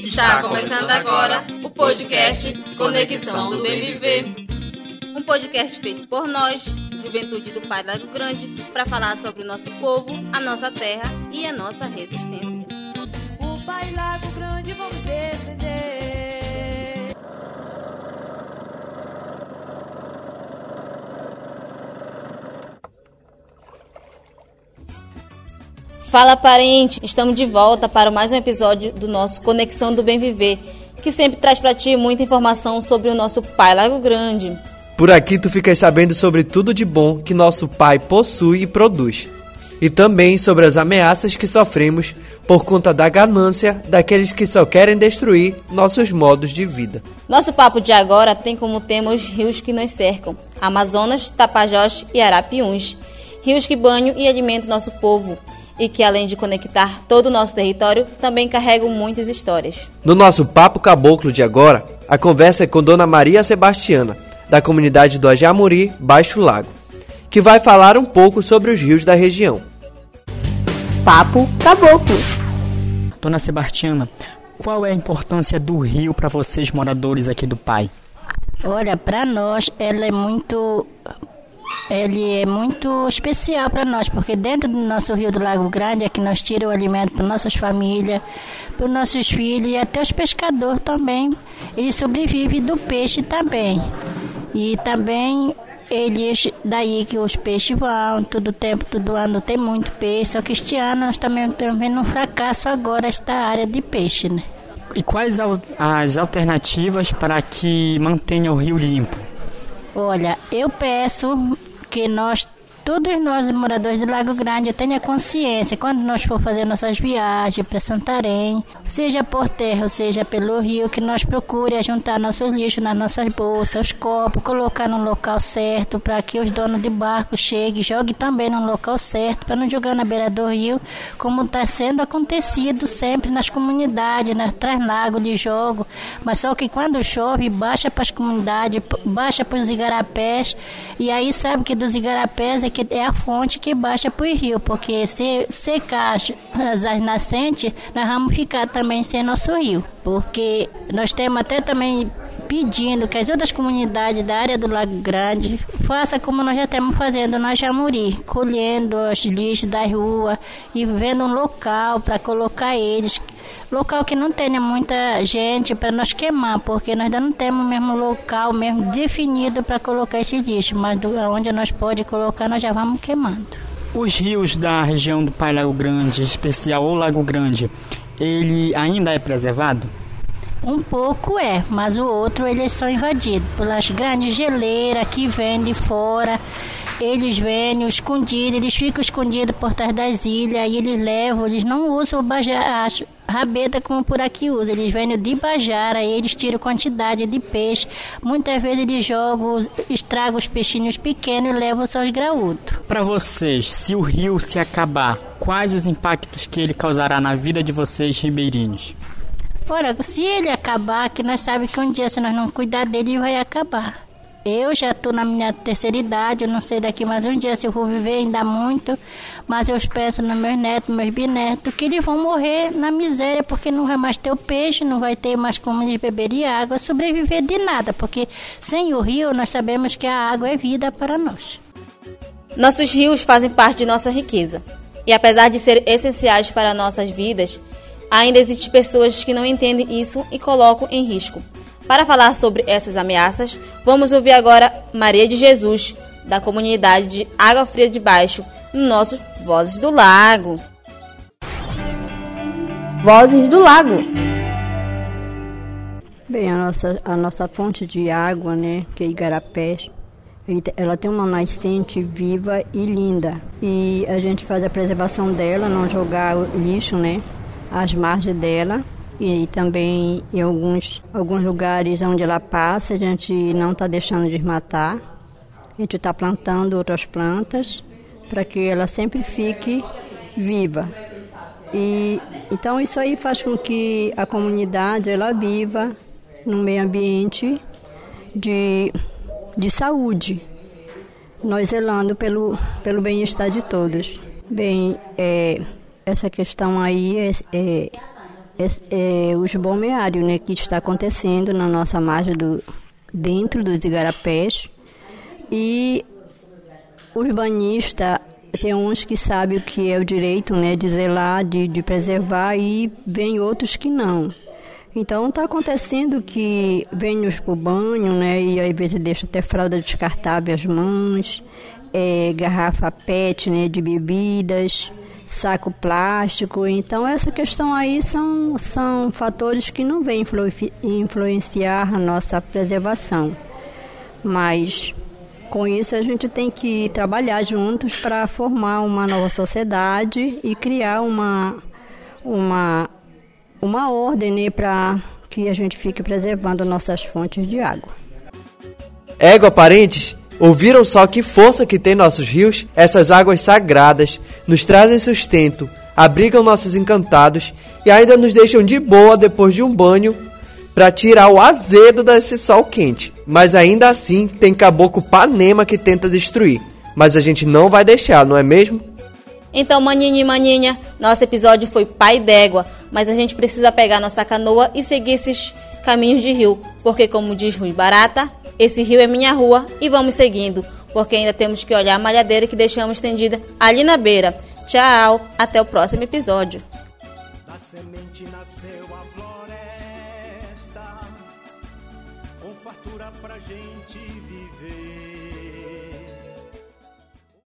Está começando agora o podcast Conexão do Bem Viver. Um podcast feito por nós, Juventude do Pai Lago Grande, para falar sobre o nosso povo, a nossa terra e a nossa resistência. O Pai Lago Grande vamos defender. Fala parente, estamos de volta para mais um episódio do nosso Conexão do Bem Viver, que sempre traz para ti muita informação sobre o nosso Pai Lago Grande. Por aqui tu ficas sabendo sobre tudo de bom que nosso Pai possui e produz. E também sobre as ameaças que sofremos por conta da ganância daqueles que só querem destruir nossos modos de vida. Nosso papo de agora tem como tema os rios que nos cercam: Amazonas, Tapajós e Arapiuns. Rios que banham e alimentam nosso povo e que, além de conectar todo o nosso território, também carregam muitas histórias. No nosso Papo Caboclo de agora, a conversa é com Dona Maria Sebastiana, da comunidade do Ajamuri, Baixo Lago, que vai falar um pouco sobre os rios da região. Papo Caboclo. Dona Sebastiana, qual é a importância do rio para vocês moradores aqui do Pai? Olha, para nós ela é muito ele é muito especial para nós, porque dentro do nosso Rio do Lago Grande é que nós tiramos o alimento para nossas famílias, para os nossos filhos e até os pescadores também. Eles sobrevivem do peixe também. E também eles, daí que os peixes vão, todo tempo, todo ano tem muito peixe, só que este ano nós também estamos vendo um fracasso agora esta área de peixe, né? E quais as alternativas para que mantenha o rio limpo? Olha, eu peço que nós todos nós moradores do Lago Grande tenha consciência quando nós for fazer nossas viagens para Santarém, seja por terra ou seja pelo rio, que nós procure juntar nossos lixos nas nossas bolsas, os copos, colocar no local certo para que os donos de barco cheguem, joguem também no local certo para não jogar na beira do rio, como está sendo acontecido sempre nas comunidades, nas translagos de jogo, mas só que quando chove baixa para as comunidades, baixa para os igarapés e aí sabe que dos igarapés é que é a fonte que baixa para o rio, porque se secar as, as nascentes, nós vamos ficar também sem nosso rio. Porque nós temos até também pedindo que as outras comunidades da área do Lago Grande façam como nós já estamos fazendo na Jamuri, colhendo os lixos da rua e vendo um local para colocar eles local que não tenha muita gente para nós queimar, porque nós ainda não temos o mesmo local mesmo definido para colocar esse lixo, mas do, onde nós pode colocar nós já vamos queimando. Os rios da região do Pai Lago Grande, especial ou Lago Grande, ele ainda é preservado? Um pouco é, mas o outro eles são invadidos pelas grandes geleiras que vêm de fora. Eles vêm escondidos, eles ficam escondidos por trás das ilhas, e eles levam, eles não usam a rabeta como por aqui usa. Eles vêm de Bajara, eles tiram quantidade de peixe. Muitas vezes eles jogam, estragam os peixinhos pequenos e levam só os graúdos. Para vocês, se o rio se acabar, quais os impactos que ele causará na vida de vocês ribeirinhos? Olha, se ele acabar, que nós sabemos que um dia se nós não cuidar dele, vai acabar. Eu já estou na minha terceira idade, eu não sei daqui mais um dia se eu vou viver ainda muito, mas eu penso nos meus netos, meus bisnetos, que eles vão morrer na miséria, porque não vai mais ter o peixe, não vai ter mais como eles beberem água, sobreviver de nada, porque sem o rio nós sabemos que a água é vida para nós. Nossos rios fazem parte de nossa riqueza, e apesar de ser essenciais para nossas vidas, ainda existem pessoas que não entendem isso e colocam em risco. Para falar sobre essas ameaças, vamos ouvir agora Maria de Jesus, da comunidade de Água Fria de Baixo, no nosso Vozes do Lago. Vozes do Lago. Bem, a nossa, a nossa fonte de água, né, que é Igarapés, ela tem uma nascente viva e linda. E a gente faz a preservação dela, não jogar lixo, né, às margens dela e também em alguns, alguns lugares onde ela passa, a gente não está deixando de matar. A gente está plantando outras plantas para que ela sempre fique viva. E então isso aí faz com que a comunidade ela viva num meio ambiente de, de saúde, nós zelando pelo, pelo bem-estar de todos. Bem, é, essa questão aí é, é é, os balneários né, que está acontecendo na nossa margem do, dentro dos igarapés. E os banhistas, tem uns que sabem o que é o direito né, de zelar, de, de preservar, e vem outros que não. Então está acontecendo que vem nos para o banho, né? E às vezes deixa até fralda descartável as mãos, é, garrafa PET né, de bebidas, saco plástico. Então essa questão aí são, são fatores que não vêm influ, influenciar a nossa preservação. Mas com isso a gente tem que trabalhar juntos para formar uma nova sociedade e criar uma, uma uma ordem né, para que a gente fique preservando nossas fontes de água. Égua, parentes, ouviram só que força que tem nossos rios? Essas águas sagradas nos trazem sustento, abrigam nossos encantados e ainda nos deixam de boa depois de um banho para tirar o azedo desse sol quente. Mas ainda assim tem caboclo panema que tenta destruir. Mas a gente não vai deixar, não é mesmo? Então, maninha e maninha, nosso episódio foi pai d'égua, mas a gente precisa pegar nossa canoa e seguir esses caminhos de rio, porque como diz Rui Barata, esse rio é minha rua e vamos seguindo, porque ainda temos que olhar a malhadeira que deixamos estendida ali na beira. Tchau, até o próximo episódio. Da semente nasceu a floresta, com fartura pra gente viver.